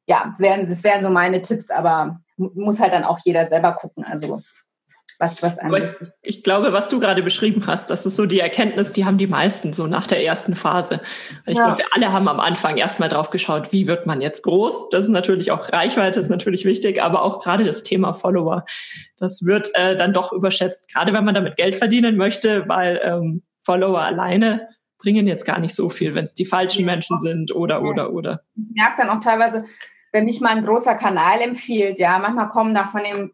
B: ja, das wären, das wären so meine Tipps, aber muss halt dann auch jeder selber gucken. Also was, was
A: einem Ich glaube, was du gerade beschrieben hast, das ist so die Erkenntnis, die haben die meisten so nach der ersten Phase. ich ja. glaube, wir alle haben am Anfang erstmal drauf geschaut, wie wird man jetzt groß? Das ist natürlich auch Reichweite, ist natürlich wichtig, aber auch gerade das Thema Follower, das wird äh, dann doch überschätzt, gerade wenn man damit Geld verdienen möchte, weil ähm, Follower alleine bringen jetzt gar nicht so viel, wenn es die falschen Menschen sind oder, oder, oder.
B: Ich merke dann auch teilweise, wenn mich mal ein großer Kanal empfiehlt, ja, manchmal kommen da von dem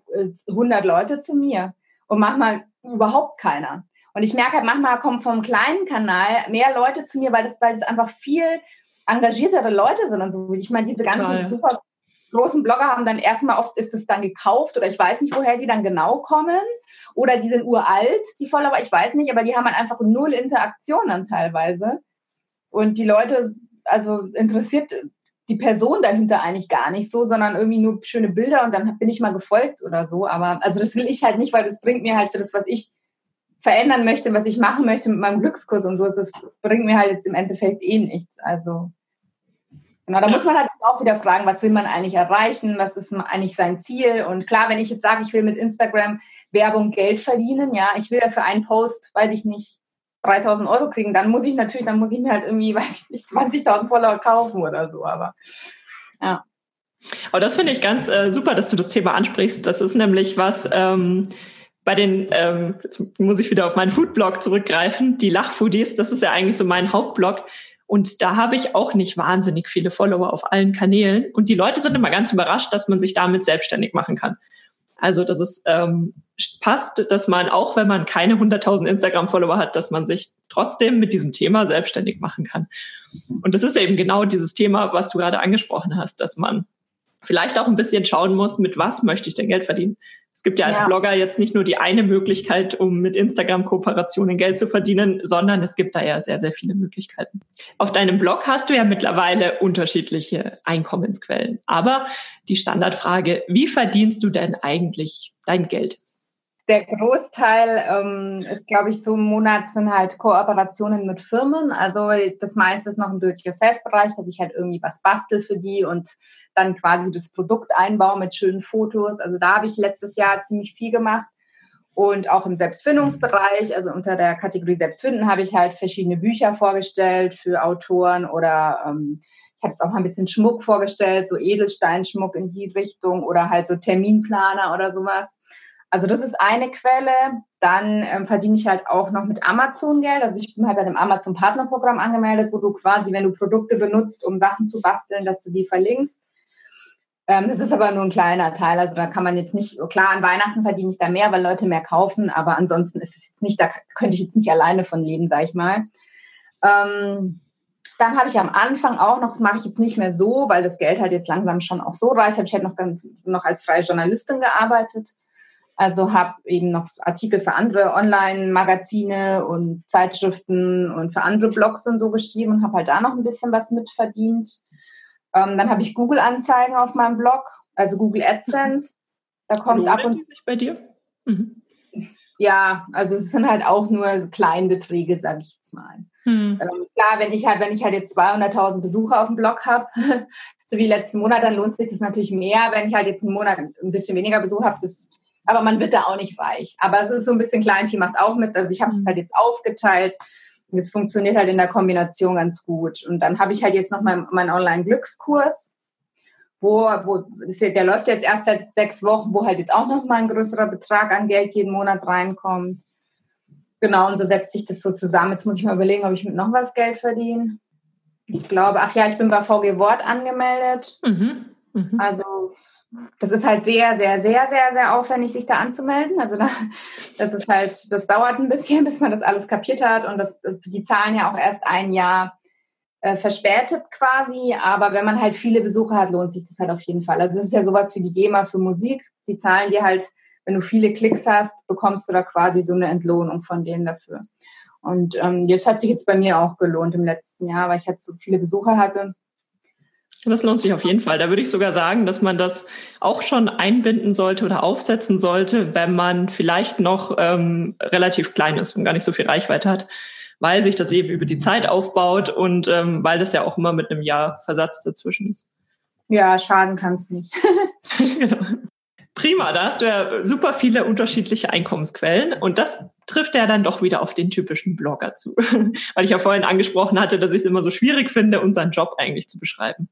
B: 100 Leute zu mir und manchmal überhaupt keiner. Und ich merke halt, manchmal kommen vom kleinen Kanal mehr Leute zu mir, weil das, weil das einfach viel engagiertere Leute sind und so. Ich meine, diese ganzen Total. super großen Blogger haben dann erstmal oft ist es dann gekauft oder ich weiß nicht, woher die dann genau kommen. Oder die sind uralt, die Follower, ich weiß nicht, aber die haben halt einfach null Interaktion dann teilweise. Und die Leute, also interessiert die Person dahinter eigentlich gar nicht so, sondern irgendwie nur schöne Bilder und dann bin ich mal gefolgt oder so. Aber also das will ich halt nicht, weil das bringt mir halt für das, was ich verändern möchte, was ich machen möchte mit meinem Glückskurs und so, das bringt mir halt jetzt im Endeffekt eh nichts. Also genau, da muss man halt auch wieder fragen, was will man eigentlich erreichen, was ist eigentlich sein Ziel? Und klar, wenn ich jetzt sage, ich will mit Instagram Werbung Geld verdienen, ja, ich will ja für einen Post, weiß ich nicht, 3000 Euro kriegen, dann muss ich natürlich, dann muss ich mir halt irgendwie, (laughs) weiß ich nicht, 20.000 Follower kaufen oder so, aber ja.
A: Aber das finde ich ganz äh, super, dass du das Thema ansprichst. Das ist nämlich was, ähm, bei den, ähm, jetzt muss ich wieder auf meinen Foodblog zurückgreifen, die Lachfoodies, das ist ja eigentlich so mein Hauptblog. Und da habe ich auch nicht wahnsinnig viele Follower auf allen Kanälen. Und die Leute sind immer ganz überrascht, dass man sich damit selbstständig machen kann. Also, dass es ähm, passt, dass man auch, wenn man keine 100.000 Instagram-Follower hat, dass man sich trotzdem mit diesem Thema selbstständig machen kann. Und das ist eben genau dieses Thema, was du gerade angesprochen hast, dass man vielleicht auch ein bisschen schauen muss, mit was möchte ich denn Geld verdienen. Es gibt ja als ja. Blogger jetzt nicht nur die eine Möglichkeit, um mit Instagram-Kooperationen Geld zu verdienen, sondern es gibt da ja sehr, sehr viele Möglichkeiten. Auf deinem Blog hast du ja mittlerweile unterschiedliche Einkommensquellen. Aber die Standardfrage, wie verdienst du denn eigentlich dein Geld?
B: Der Großteil ähm, ist, glaube ich, so im Monat sind halt Kooperationen mit Firmen. Also das meiste ist noch im Do-it-yourself-Bereich, dass ich halt irgendwie was bastel für die und dann quasi das Produkt einbaue mit schönen Fotos. Also da habe ich letztes Jahr ziemlich viel gemacht. Und auch im Selbstfindungsbereich, also unter der Kategorie Selbstfinden, habe ich halt verschiedene Bücher vorgestellt für Autoren oder ähm, habe jetzt auch mal ein bisschen Schmuck vorgestellt, so Edelsteinschmuck in die Richtung oder halt so Terminplaner oder sowas. Also das ist eine Quelle. Dann ähm, verdiene ich halt auch noch mit Amazon Geld. Also ich bin halt bei dem Amazon Partnerprogramm angemeldet, wo du quasi, wenn du Produkte benutzt, um Sachen zu basteln, dass du die verlinkst. Ähm, das ist aber nur ein kleiner Teil. Also da kann man jetzt nicht, klar, an Weihnachten verdiene ich da mehr, weil Leute mehr kaufen, aber ansonsten ist es jetzt nicht, da könnte ich jetzt nicht alleine von leben, sag ich mal. Ähm, dann habe ich am Anfang auch noch, das mache ich jetzt nicht mehr so, weil das Geld halt jetzt langsam schon auch so reicht, habe ich halt noch, noch als freie Journalistin gearbeitet. Also habe eben noch Artikel für andere Online-Magazine und Zeitschriften und für andere Blogs und so geschrieben und habe halt da noch ein bisschen was mitverdient. Ähm, dann habe ich Google-Anzeigen auf meinem Blog, also Google AdSense. (laughs) Da kommt ab und
A: zu. bei dir? Mhm.
B: Ja, also es sind halt auch nur Kleinbeträge, sage ich jetzt mal. Mhm. Ähm, klar, wenn ich halt, wenn ich halt jetzt 200.000 Besucher auf dem Blog habe, (laughs) so wie letzten Monat, dann lohnt sich das natürlich mehr. Wenn ich halt jetzt einen Monat ein bisschen weniger Besuch habe, das, aber man wird da auch nicht reich. Aber es ist so ein bisschen Kleinvieh macht auch Mist. Also ich habe es mhm. halt jetzt aufgeteilt das funktioniert halt in der Kombination ganz gut. Und dann habe ich halt jetzt noch meinen mein Online-Glückskurs, wo, wo der läuft jetzt erst seit sechs Wochen, wo halt jetzt auch noch mal ein größerer Betrag an Geld jeden Monat reinkommt. Genau, und so setzt sich das so zusammen. Jetzt muss ich mal überlegen, ob ich mit noch was Geld verdiene. Ich glaube, ach ja, ich bin bei VG Wort angemeldet. Mhm. Mhm. Also das ist halt sehr, sehr, sehr, sehr, sehr aufwendig, sich da anzumelden. Also da, das ist halt, das dauert ein bisschen, bis man das alles kapiert hat. Und das, das die zahlen ja auch erst ein Jahr äh, verspätet quasi. Aber wenn man halt viele Besucher hat, lohnt sich das halt auf jeden Fall. Also es ist ja sowas wie die GEMA für Musik. Die zahlen dir halt, wenn du viele Klicks hast, bekommst du da quasi so eine Entlohnung von denen dafür. Und ähm, das hat sich jetzt bei mir auch gelohnt im letzten Jahr, weil ich halt so viele Besucher hatte
A: das lohnt sich auf jeden Fall. Da würde ich sogar sagen, dass man das auch schon einbinden sollte oder aufsetzen sollte, wenn man vielleicht noch ähm, relativ klein ist und gar nicht so viel Reichweite hat, weil sich das eben über die Zeit aufbaut und ähm, weil das ja auch immer mit einem Jahr Versatz dazwischen ist.
B: Ja, schaden kann es nicht. (laughs) (laughs)
A: genau. Prima, da hast du ja super viele unterschiedliche Einkommensquellen und das trifft ja dann doch wieder auf den typischen Blogger zu. (laughs) Weil ich ja vorhin angesprochen hatte, dass ich es immer so schwierig finde, unseren Job eigentlich zu beschreiben.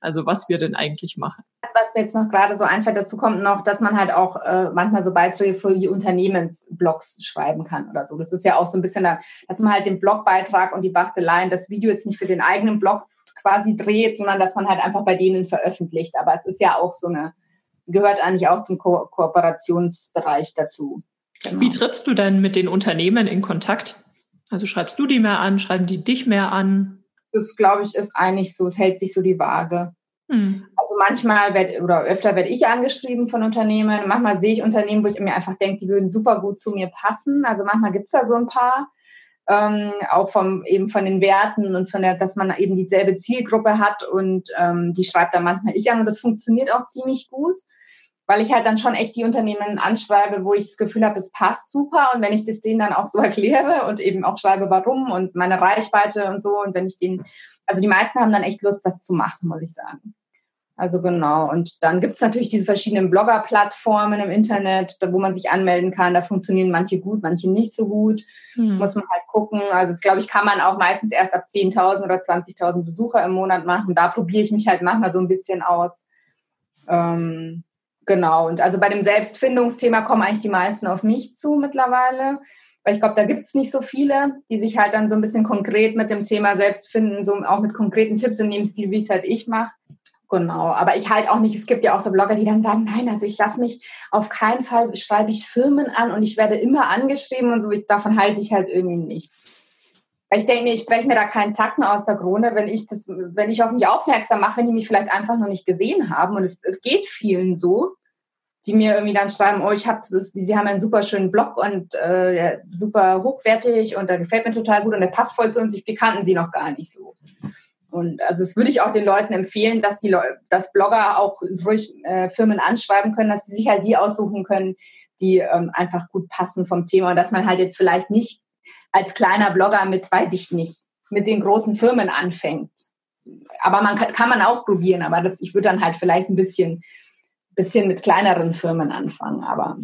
A: Also was wir denn eigentlich machen.
B: Was mir jetzt noch gerade so einfällt, dazu kommt noch, dass man halt auch äh, manchmal so Beiträge für die Unternehmensblogs schreiben kann oder so. Das ist ja auch so ein bisschen, da, dass man halt den Blogbeitrag und die Basteleien, das Video jetzt nicht für den eigenen Blog quasi dreht, sondern dass man halt einfach bei denen veröffentlicht. Aber es ist ja auch so eine gehört eigentlich auch zum Ko Kooperationsbereich dazu.
A: Genau. Wie trittst du denn mit den Unternehmen in Kontakt? Also schreibst du die mehr an, schreiben die dich mehr an?
B: Das glaube ich ist eigentlich so, es hält sich so die Waage. Hm. Also manchmal werd, oder öfter werde ich angeschrieben von Unternehmen. Manchmal sehe ich Unternehmen, wo ich mir einfach denke, die würden super gut zu mir passen. Also manchmal gibt es da so ein paar, ähm, auch vom eben von den Werten und von der, dass man eben dieselbe Zielgruppe hat und ähm, die schreibt dann manchmal ich an und das funktioniert auch ziemlich gut weil ich halt dann schon echt die Unternehmen anschreibe, wo ich das Gefühl habe, es passt super. Und wenn ich das denen dann auch so (laughs) erkläre und eben auch schreibe, warum und meine Reichweite und so, und wenn ich den, also die meisten haben dann echt Lust, was zu machen, muss ich sagen. Also genau. Und dann gibt es natürlich diese verschiedenen Blogger-Plattformen im Internet, wo man sich anmelden kann. Da funktionieren manche gut, manche nicht so gut. Hm. Muss man halt gucken. Also das, glaube ich, kann man auch meistens erst ab 10.000 oder 20.000 Besucher im Monat machen. Da probiere ich mich halt manchmal so ein bisschen aus. Ähm, Genau, und also bei dem Selbstfindungsthema kommen eigentlich die meisten auf mich zu mittlerweile, weil ich glaube, da gibt es nicht so viele, die sich halt dann so ein bisschen konkret mit dem Thema Selbstfinden, so auch mit konkreten Tipps in dem Stil, wie es halt ich mache. Genau, aber ich halt auch nicht, es gibt ja auch so Blogger, die dann sagen, nein, also ich lasse mich auf keinen Fall, schreibe ich Firmen an und ich werde immer angeschrieben und so, ich, davon halte ich halt irgendwie nichts. Weil ich denke mir, ich breche mir da keinen Zacken aus der Krone, wenn ich das, wenn ich auf mich aufmerksam mache, wenn die mich vielleicht einfach noch nicht gesehen haben. Und es, es geht vielen so, die mir irgendwie dann schreiben, oh, ich habe sie haben einen super schönen Blog und äh, super hochwertig und da gefällt mir total gut und der passt voll zu uns. Wir kannten sie noch gar nicht so. Und also das würde ich auch den Leuten empfehlen, dass die Leute, dass Blogger auch ruhig äh, Firmen anschreiben können, dass sie sich halt die aussuchen können, die ähm, einfach gut passen vom Thema und dass man halt jetzt vielleicht nicht als kleiner Blogger mit, weiß ich nicht, mit den großen Firmen anfängt. Aber man kann, kann man auch probieren, aber das, ich würde dann halt vielleicht ein bisschen, bisschen mit kleineren Firmen anfangen. Aber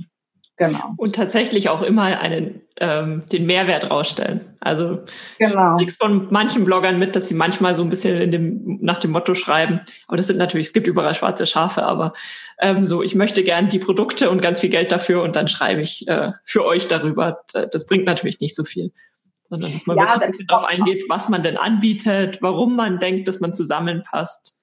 A: Genau. Und tatsächlich auch immer einen, ähm, den Mehrwert rausstellen. Also genau. ich von manchen Bloggern mit, dass sie manchmal so ein bisschen in dem, nach dem Motto schreiben, aber das sind natürlich, es gibt überall schwarze Schafe, aber ähm, so, ich möchte gern die Produkte und ganz viel Geld dafür und dann schreibe ich äh, für euch darüber. Das bringt natürlich nicht so viel. Sondern dass man ja, wirklich darauf eingeht, was man denn anbietet, warum man denkt, dass man zusammenpasst.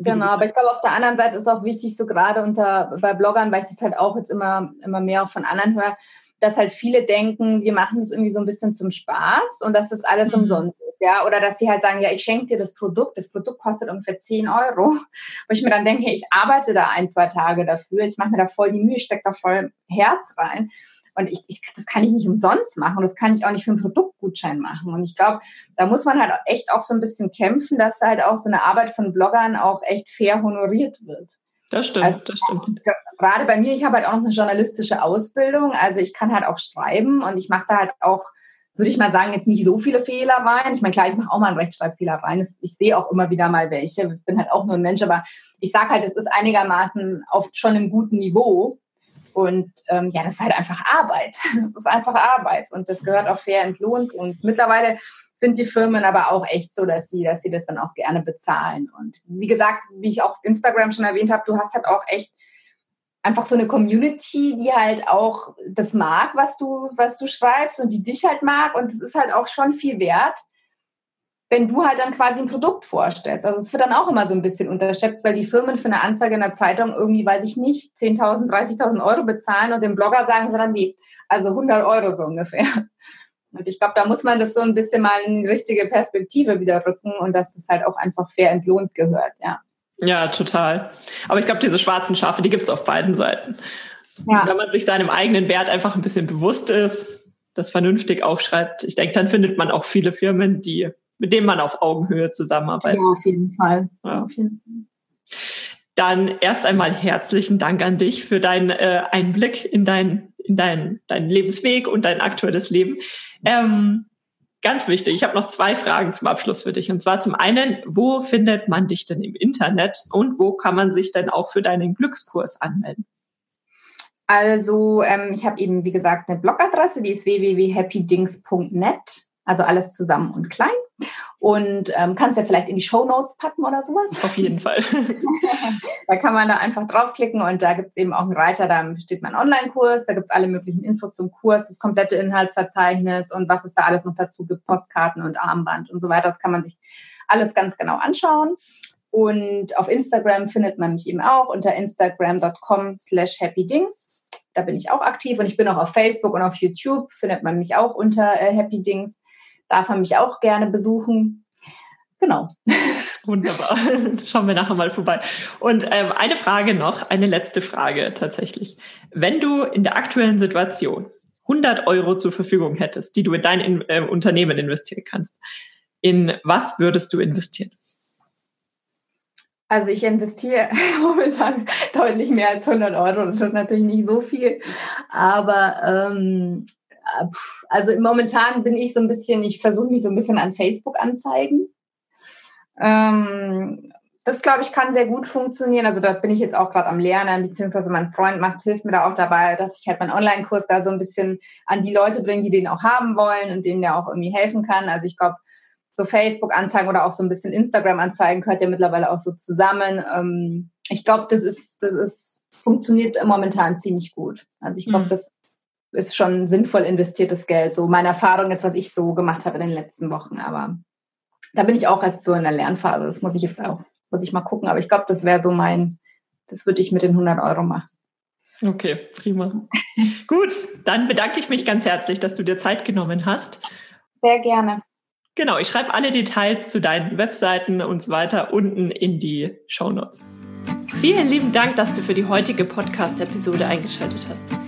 B: Genau, aber ich glaube, auf der anderen Seite ist auch wichtig, so gerade unter bei Bloggern, weil ich das halt auch jetzt immer, immer mehr von anderen höre, dass halt viele denken, wir machen das irgendwie so ein bisschen zum Spaß und dass das alles mhm. umsonst ist, ja. Oder dass sie halt sagen, ja, ich schenke dir das Produkt, das Produkt kostet ungefähr 10 Euro. Und ich mir dann denke, ich arbeite da ein, zwei Tage dafür, ich mache mir da voll die Mühe, stecke da voll Herz rein. Und ich, ich, das kann ich nicht umsonst machen und das kann ich auch nicht für einen Produktgutschein machen. Und ich glaube, da muss man halt echt auch so ein bisschen kämpfen, dass halt auch so eine Arbeit von Bloggern auch echt fair honoriert wird.
A: Das stimmt, also, das stimmt.
B: Gerade bei mir, ich habe halt auch noch eine journalistische Ausbildung, also ich kann halt auch schreiben und ich mache da halt auch, würde ich mal sagen, jetzt nicht so viele Fehler rein. Ich meine, klar, ich mache auch mal einen Rechtschreibfehler rein. Ich sehe auch immer wieder mal welche. Ich bin halt auch nur ein Mensch, aber ich sage halt, es ist einigermaßen auf schon einem guten Niveau. Und ähm, ja, das ist halt einfach Arbeit. (laughs) Das ist einfach Arbeit und das gehört auch fair entlohnt. Und mittlerweile sind die Firmen aber auch echt so, dass sie, dass sie das dann auch gerne bezahlen. Und wie gesagt, wie ich auch Instagram schon erwähnt habe, du hast halt auch echt einfach so eine Community, die halt auch das mag, was du, was du schreibst und die dich halt mag. Und es ist halt auch schon viel wert, wenn du halt dann quasi ein Produkt vorstellst. Also es wird dann auch immer so ein bisschen unterschätzt, weil die Firmen für eine Anzeige in der Zeitung irgendwie, weiß ich nicht, 10.000, 30.000 Euro bezahlen und dem Blogger sagen sie dann wie, also 100 Euro so ungefähr. Und ich glaube, da muss man das so ein bisschen mal in die richtige Perspektive wieder rücken und dass es halt auch einfach fair entlohnt gehört, ja.
A: Ja, total. Aber ich glaube, diese schwarzen Schafe, die gibt's auf beiden Seiten. Ja. Wenn man sich seinem eigenen Wert einfach ein bisschen bewusst ist, das vernünftig aufschreibt, ich denke, dann findet man auch viele Firmen, die mit dem man auf Augenhöhe zusammenarbeitet.
B: Ja, auf jeden Fall. Ja. Auf jeden
A: Fall. Dann erst einmal herzlichen Dank an dich für deinen äh, Einblick in dein, in dein, deinen Lebensweg und dein aktuelles Leben. Ähm, ganz wichtig, ich habe noch zwei Fragen zum Abschluss für dich. Und zwar zum einen, wo findet man dich denn im Internet und wo kann man sich denn auch für deinen Glückskurs anmelden?
B: Also ähm, ich habe eben, wie gesagt, eine Blogadresse, die ist www.happydings.net. Also alles zusammen und klein. Und ähm, kannst ja vielleicht in die Show Notes packen oder sowas.
A: Auf jeden Fall. (laughs)
B: da kann man da einfach draufklicken und da gibt es eben auch einen Reiter, da steht mein Online-Kurs, da gibt es alle möglichen Infos zum Kurs, das komplette Inhaltsverzeichnis und was es da alles noch dazu gibt, Postkarten und Armband und so weiter. Das kann man sich alles ganz genau anschauen. Und auf Instagram findet man mich eben auch unter instagram.com slash happydings. Da bin ich auch aktiv und ich bin auch auf Facebook und auf YouTube, findet man mich auch unter äh, Happy Dings darf man mich auch gerne besuchen. Genau. (laughs)
A: Wunderbar. Schauen wir nachher mal vorbei. Und ähm, eine Frage noch, eine letzte Frage tatsächlich. Wenn du in der aktuellen Situation 100 Euro zur Verfügung hättest, die du in dein in, äh, Unternehmen investieren kannst, in was würdest du investieren?
B: Also ich investiere (laughs) momentan deutlich mehr als 100 Euro. Das ist natürlich nicht so viel, aber ähm, äh, also momentan bin ich so ein bisschen, ich versuche mich so ein bisschen an Facebook anzeigen. Ähm, das glaube ich kann sehr gut funktionieren. Also da bin ich jetzt auch gerade am Lernen, beziehungsweise mein Freund macht, hilft mir da auch dabei, dass ich halt meinen Online-Kurs da so ein bisschen an die Leute bringe, die den auch haben wollen und denen der auch irgendwie helfen kann. Also ich glaube, so Facebook-Anzeigen oder auch so ein bisschen Instagram-Anzeigen gehört ja mittlerweile auch so zusammen. Ähm, ich glaube, das ist, das ist, funktioniert momentan ziemlich gut. Also ich glaube, mhm. das ist schon sinnvoll investiertes Geld. So meine Erfahrung ist, was ich so gemacht habe in den letzten Wochen. Aber da bin ich auch erst so in der Lernphase. Das muss ich jetzt auch, muss ich mal gucken. Aber ich glaube, das wäre so mein, das würde ich mit den 100 Euro machen.
A: Okay, prima. (laughs) Gut, dann bedanke ich mich ganz herzlich, dass du dir Zeit genommen hast.
B: Sehr gerne.
A: Genau, ich schreibe alle Details zu deinen Webseiten und so weiter unten in die Show Notes. Vielen lieben Dank, dass du für die heutige Podcast-Episode eingeschaltet hast.